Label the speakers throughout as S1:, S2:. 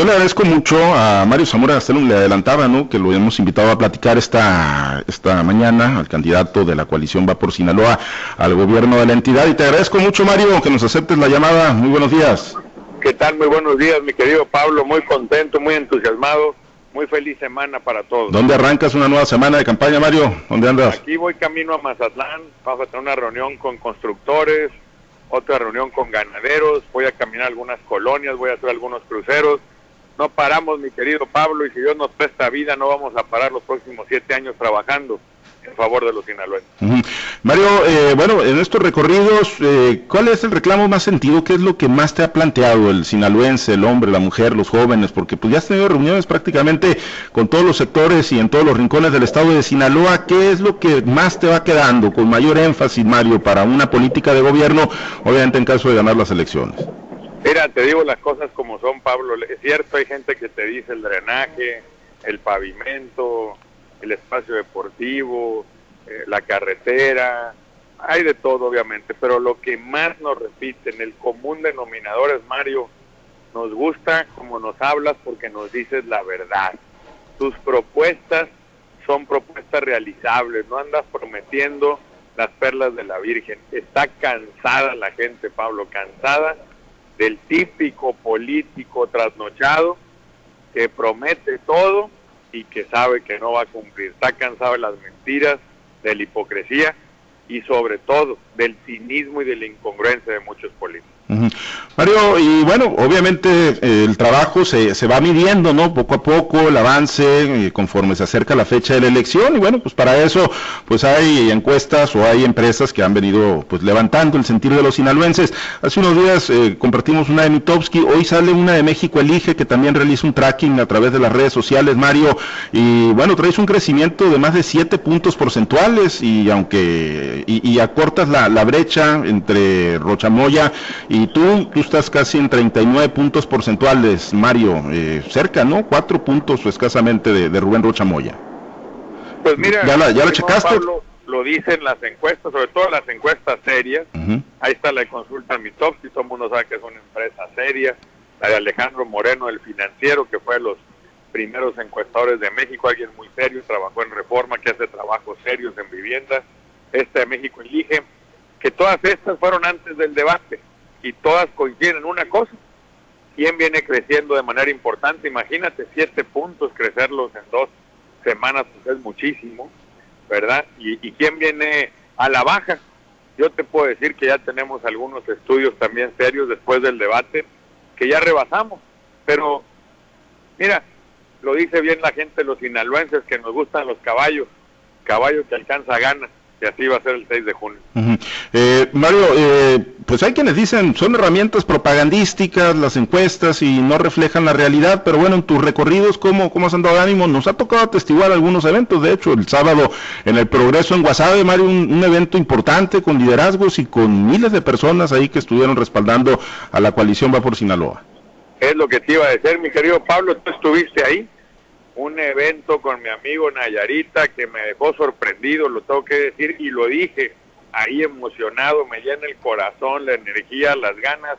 S1: Yo le agradezco mucho a Mario Zamora Gastelum, le adelantaba, ¿no? Que lo hemos invitado a platicar esta, esta mañana al candidato de la coalición Va por Sinaloa al gobierno de la entidad. Y te agradezco mucho, Mario, que nos aceptes la llamada. Muy buenos días.
S2: ¿Qué tal? Muy buenos días, mi querido Pablo. Muy contento, muy entusiasmado. Muy feliz semana para todos.
S1: ¿Dónde arrancas una nueva semana de campaña, Mario? ¿Dónde andas?
S2: Aquí voy camino a Mazatlán. Vamos a tener una reunión con constructores, otra reunión con ganaderos. Voy a caminar algunas colonias, voy a hacer algunos cruceros no paramos, mi querido Pablo, y si Dios nos presta vida, no vamos a parar los próximos siete años trabajando en favor de los sinaloenses.
S1: Mario, eh, bueno, en estos recorridos, eh, ¿cuál es el reclamo más sentido? ¿Qué es lo que más te ha planteado el sinaloense, el hombre, la mujer, los jóvenes? Porque pues ya has tenido reuniones prácticamente con todos los sectores y en todos los rincones del estado de Sinaloa. ¿Qué es lo que más te va quedando con mayor énfasis, Mario, para una política de gobierno, obviamente en caso de ganar las elecciones?
S2: Mira, te digo las cosas como son, Pablo. Es cierto, hay gente que te dice el drenaje, el pavimento, el espacio deportivo, eh, la carretera, hay de todo obviamente, pero lo que más nos repiten, el común denominador es Mario, nos gusta como nos hablas porque nos dices la verdad. Tus propuestas son propuestas realizables, no andas prometiendo las perlas de la Virgen. Está cansada la gente, Pablo, cansada del típico político trasnochado que promete todo y que sabe que no va a cumplir. Está cansado de las mentiras, de la hipocresía y sobre todo del cinismo y de la incongruencia de muchos políticos.
S1: Mario, y bueno, obviamente eh, el trabajo se, se, va midiendo, ¿no? Poco a poco, el avance, eh, conforme se acerca la fecha de la elección, y bueno, pues para eso, pues hay encuestas o hay empresas que han venido, pues levantando el sentido de los sinaloenses. Hace unos días eh, compartimos una de Mitowski, hoy sale una de México Elige, que también realiza un tracking a través de las redes sociales, Mario, y bueno, traes un crecimiento de más de 7 puntos porcentuales, y aunque, y, y acortas la, la brecha entre Rochamoya y y tú, tú estás casi en 39 puntos porcentuales, Mario, eh, cerca, ¿no? Cuatro puntos escasamente de, Rubén Rocha Moya.
S2: Pues mira, ¿ya, la, ya lo checaste? lo dicen las encuestas, sobre todo las encuestas serias. Ahí está la consulta Mitofsky, todo el mundo sabe que es una empresa seria. La de Alejandro Moreno, el financiero, que fue de los primeros encuestadores de México, alguien muy serio, trabajó en Reforma, que hace trabajos serios en vivienda. Este de México elige, que todas estas fueron antes del debate y todas coinciden en una cosa. ¿Quién viene creciendo de manera importante? Imagínate, siete puntos, crecerlos en dos semanas pues es muchísimo, ¿verdad? Y, y quién viene a la baja. Yo te puedo decir que ya tenemos algunos estudios también serios después del debate que ya rebasamos. Pero, mira, lo dice bien la gente, los sinaloenses, que nos gustan los caballos, caballo que alcanza ganas y así va a ser el 6 de junio.
S1: eh, Mario, eh, pues hay quienes dicen, son herramientas propagandísticas las encuestas y no reflejan la realidad, pero bueno, en tus recorridos, ¿cómo, cómo has andado de ánimo? Nos ha tocado atestiguar algunos eventos, de hecho, el sábado en el Progreso en Guasave, Mario, un, evento importante con liderazgos y con miles de personas ahí que estuvieron respaldando a la coalición Va por Sinaloa.
S2: Es lo que te iba a decir, mi querido Pablo, tú estuviste ahí un evento con mi amigo Nayarita que me dejó sorprendido, lo tengo que decir, y lo dije ahí emocionado, me llena el corazón, la energía, las ganas.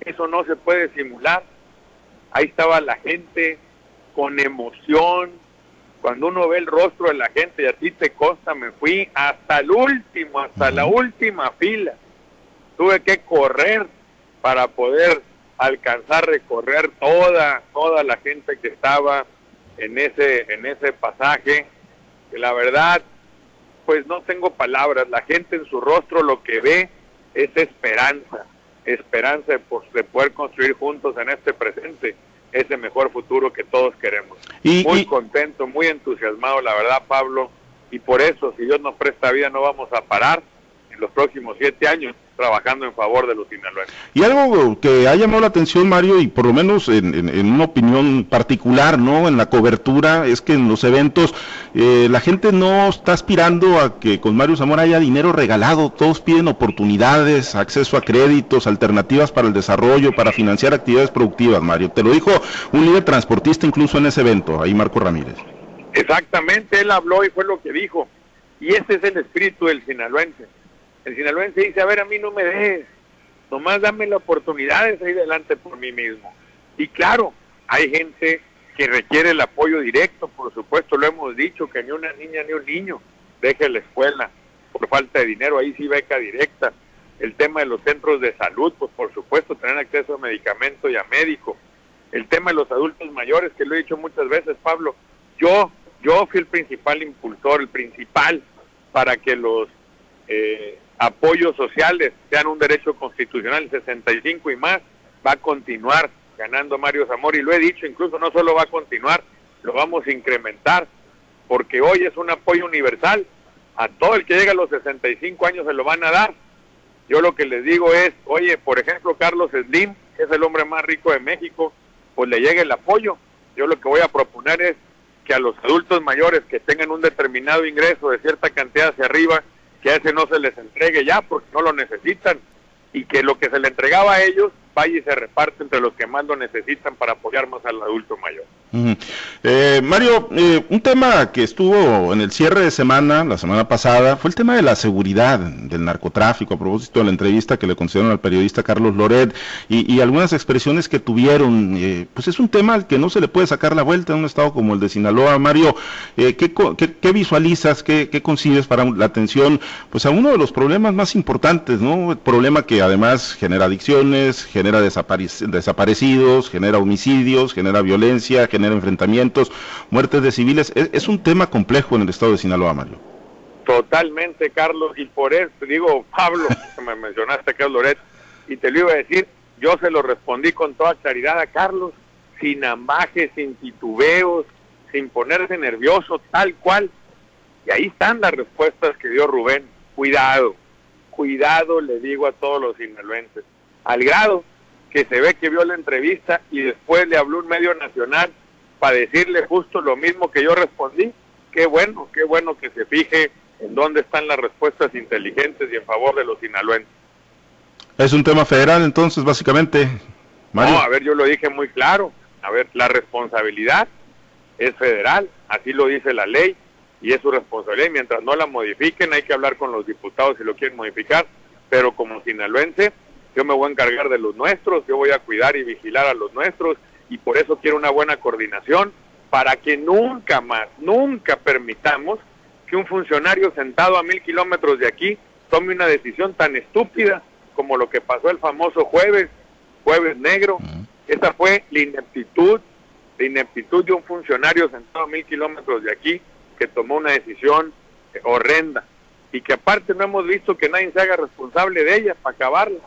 S2: Eso no se puede simular. Ahí estaba la gente con emoción. Cuando uno ve el rostro de la gente y a ti te consta, me fui hasta el último, hasta la última fila. Tuve que correr para poder alcanzar, recorrer toda, toda la gente que estaba en ese, en ese pasaje, que la verdad, pues no tengo palabras, la gente en su rostro lo que ve es esperanza, esperanza de, de poder construir juntos en este presente ese mejor futuro que todos queremos. muy contento, muy entusiasmado, la verdad, Pablo, y por eso, si Dios nos presta vida, no vamos a parar en los próximos siete años trabajando en favor de los sinaloenses.
S1: Y algo que ha llamado la atención, Mario, y por lo menos en, una opinión particular, ¿no? En la cobertura, es que en los eventos eh, la gente no está aspirando a que con Mario Zamora haya dinero regalado, todos piden oportunidades, acceso a créditos, alternativas para el desarrollo, para financiar actividades productivas, Mario. Te lo dijo un líder transportista incluso en ese evento, ahí Marco Ramírez.
S2: Exactamente, él habló y fue lo que dijo. Y ese es el espíritu del sinaloense el sinaloense dice, a ver, a mí no me des, nomás dame la oportunidad de salir adelante por mí mismo. Y claro, Hay gente que requiere el apoyo directo, por supuesto, lo hemos dicho, que ni una niña ni un niño deje la escuela por falta de dinero, ahí sí beca directa. El tema de los centros de salud, pues por supuesto, tener acceso a medicamentos y a médico. El tema de los adultos mayores, que lo he dicho muchas veces, Pablo, yo, yo fui el principal impulsor, el principal para que los eh, apoyos sociales sean un derecho constitucional 65 y más, va a continuar ganando Mario Zamora y lo he dicho, incluso no solo va a continuar, lo vamos a incrementar, porque hoy es un apoyo universal, a todo el que llega a los 65 años se lo van a dar. Yo lo que les digo es, oye, por ejemplo, Carlos Slim, que es el hombre más rico de México, pues le llegue el apoyo. Yo lo que voy a proponer es que a los adultos mayores que tengan un determinado ingreso de cierta cantidad hacia arriba, que a ese no se les entregue ya porque no lo necesitan y que lo que se le entregaba a ellos vaya y se reparte entre los que más lo necesitan para apoyar más al adulto mayor.
S1: eh, Mario, eh, un tema que estuvo en el cierre de semana, la semana pasada, fue el tema de la seguridad del narcotráfico, a propósito de la entrevista que le concedieron al periodista Carlos Loret y, algunas expresiones que tuvieron. Eh, pues es un tema al que no se le puede sacar la vuelta en un estado como el de Sinaloa. Mario, ¿qué, qué, visualizas, qué, qué concibes para la atención pues a uno de los problemas más importantes, ¿no? El problema que además genera adicciones, genera desaparecidos, genera homicidios, genera violencia, genera enfrentamientos, muertes de civiles. Es, un tema complejo en el estado de Sinaloa, Mario.
S2: Totalmente, Carlos, y por eso digo, Pablo, que me mencionaste, Carlos Loret, y te lo iba a decir, yo se lo respondí con toda claridad a Carlos, sin ambajes, sin titubeos, sin ponerse nervioso, tal cual. Y ahí están las respuestas que dio Rubén. Cuidado, cuidado, le digo a todos los sinaloenses. Al grado que se ve que vio la entrevista y después le habló un medio nacional para decirle justo lo mismo que yo respondí. Qué bueno, qué bueno que se fije en dónde están las respuestas inteligentes y en favor de los sinaloenses.
S1: Es un tema federal entonces, básicamente.
S2: No, a ver, yo lo dije muy claro. A ver, la responsabilidad es federal, así lo dice la ley y es su responsabilidad. Y mientras no la modifiquen, hay que hablar con los diputados si lo quieren modificar. Pero como sinaloense, yo me voy a encargar de los nuestros, yo voy a cuidar y vigilar a los nuestros y por eso quiero una buena coordinación para que nunca más, nunca permitamos que un funcionario sentado a mil kilómetros de aquí tome una decisión tan estúpida como lo que pasó el famoso jueves, jueves negro. Esa fue la ineptitud, la ineptitud de un funcionario sentado a mil kilómetros de aquí que tomó una decisión horrenda y que aparte no hemos visto que nadie se haga responsable de ella para acabarla.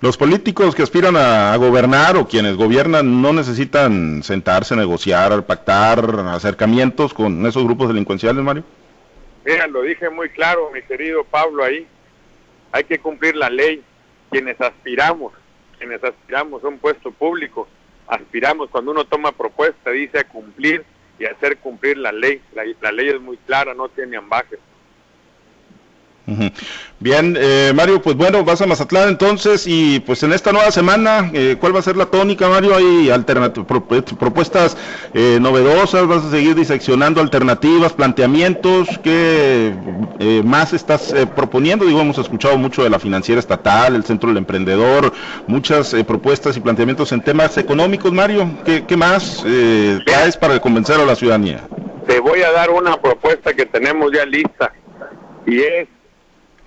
S1: Los políticos que aspiran a, gobernar o quienes gobiernan no necesitan sentarse, negociar, pactar acercamientos con esos grupos delincuenciales, Mario.
S2: Mira, lo dije muy claro, mi querido Pablo, ahí hay que cumplir la ley. Quienes aspiramos, quienes aspiramos a un puesto público, aspiramos cuando uno toma propuesta, dice a cumplir y hacer cumplir la ley. La, la ley es muy clara, no tiene ambajes.
S1: Bien, eh, Mario, pues bueno, vas a Mazatlán entonces y pues en esta nueva semana, eh, ¿cuál va a ser la tónica, Mario? ¿Hay propuestas eh, novedosas? ¿Vas a seguir diseccionando alternativas, planteamientos? ¿Qué más estás proponiendo? Digo, hemos escuchado mucho de la financiera estatal, el centro del emprendedor, muchas propuestas y planteamientos en temas económicos, Mario. ¿Qué, qué más traes para convencer a la ciudadanía?
S2: Te voy a dar una propuesta que tenemos ya lista y es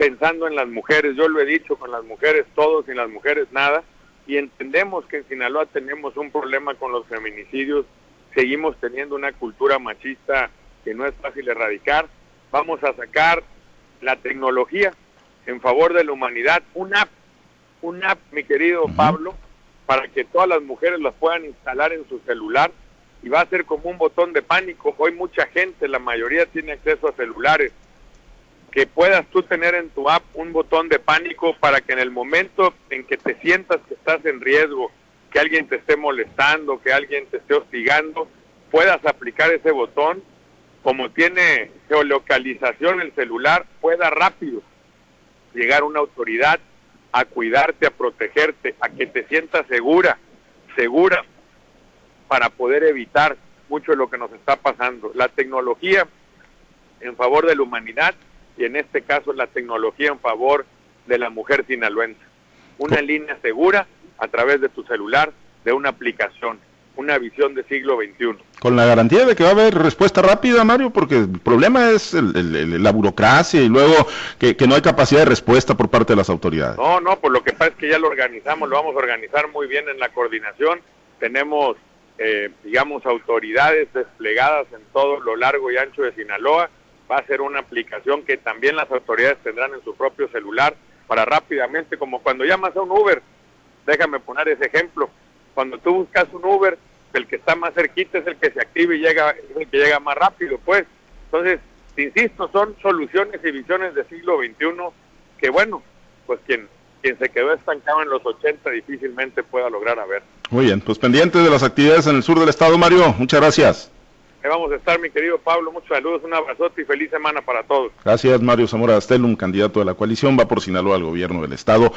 S2: pensando en las mujeres, yo lo he dicho, con las mujeres todos, sin las mujeres nada, y entendemos que en Sinaloa tenemos un problema con los feminicidios, seguimos teniendo una cultura machista que no es fácil erradicar, vamos a sacar la tecnología en favor de la humanidad, una app, una app, mi querido Pablo, para que todas las mujeres las puedan instalar en su celular. Y va a ser como un botón de pánico. Hoy mucha gente, la mayoría tiene acceso a celulares que puedas tú tener en tu app un botón de pánico para que en el momento en que te sientas que estás en riesgo, que alguien te esté molestando, que alguien te esté hostigando, puedas aplicar ese botón. Como tiene geolocalización el celular, pueda rápido llegar una autoridad a cuidarte, a protegerte, a que te sientas segura, segura, para poder evitar mucho de lo que nos está pasando. La tecnología en favor de la humanidad y en este caso la tecnología en favor de la mujer sinaloense. Una línea segura a través de tu celular, de una aplicación. una visión de siglo XXI.
S1: Con la garantía de que va a haber respuesta rápida, Mario, porque el problema es la burocracia y luego que, no hay capacidad de respuesta por parte de las autoridades.
S2: No, no, pues lo que pasa es que ya lo organizamos, lo vamos a organizar muy bien en la coordinación. Tenemos, eh, digamos, autoridades desplegadas en todo lo largo y ancho de Sinaloa. Va a ser una aplicación que también las autoridades tendrán en su propio celular para rápidamente, como cuando llamas a un Uber, déjame poner ese ejemplo, cuando tú buscas un Uber, el que está más cerquita es el que se activa y llega, es el que llega más rápido, pues. Entonces, insisto, son soluciones y visiones del siglo XXI que, bueno, pues quien, quien se quedó estancado en los 80 difícilmente pueda lograr a ver.
S1: Muy bien, pues pendientes de las actividades en el sur del estado, Mario, muchas gracias.
S2: Ahí vamos a estar, mi querido Pablo, muchos saludos, un abrazote y feliz semana para todos.
S1: Gracias, Mario Zamora Astelum, candidato de la coalición, va por Sinaloa al gobierno del estado.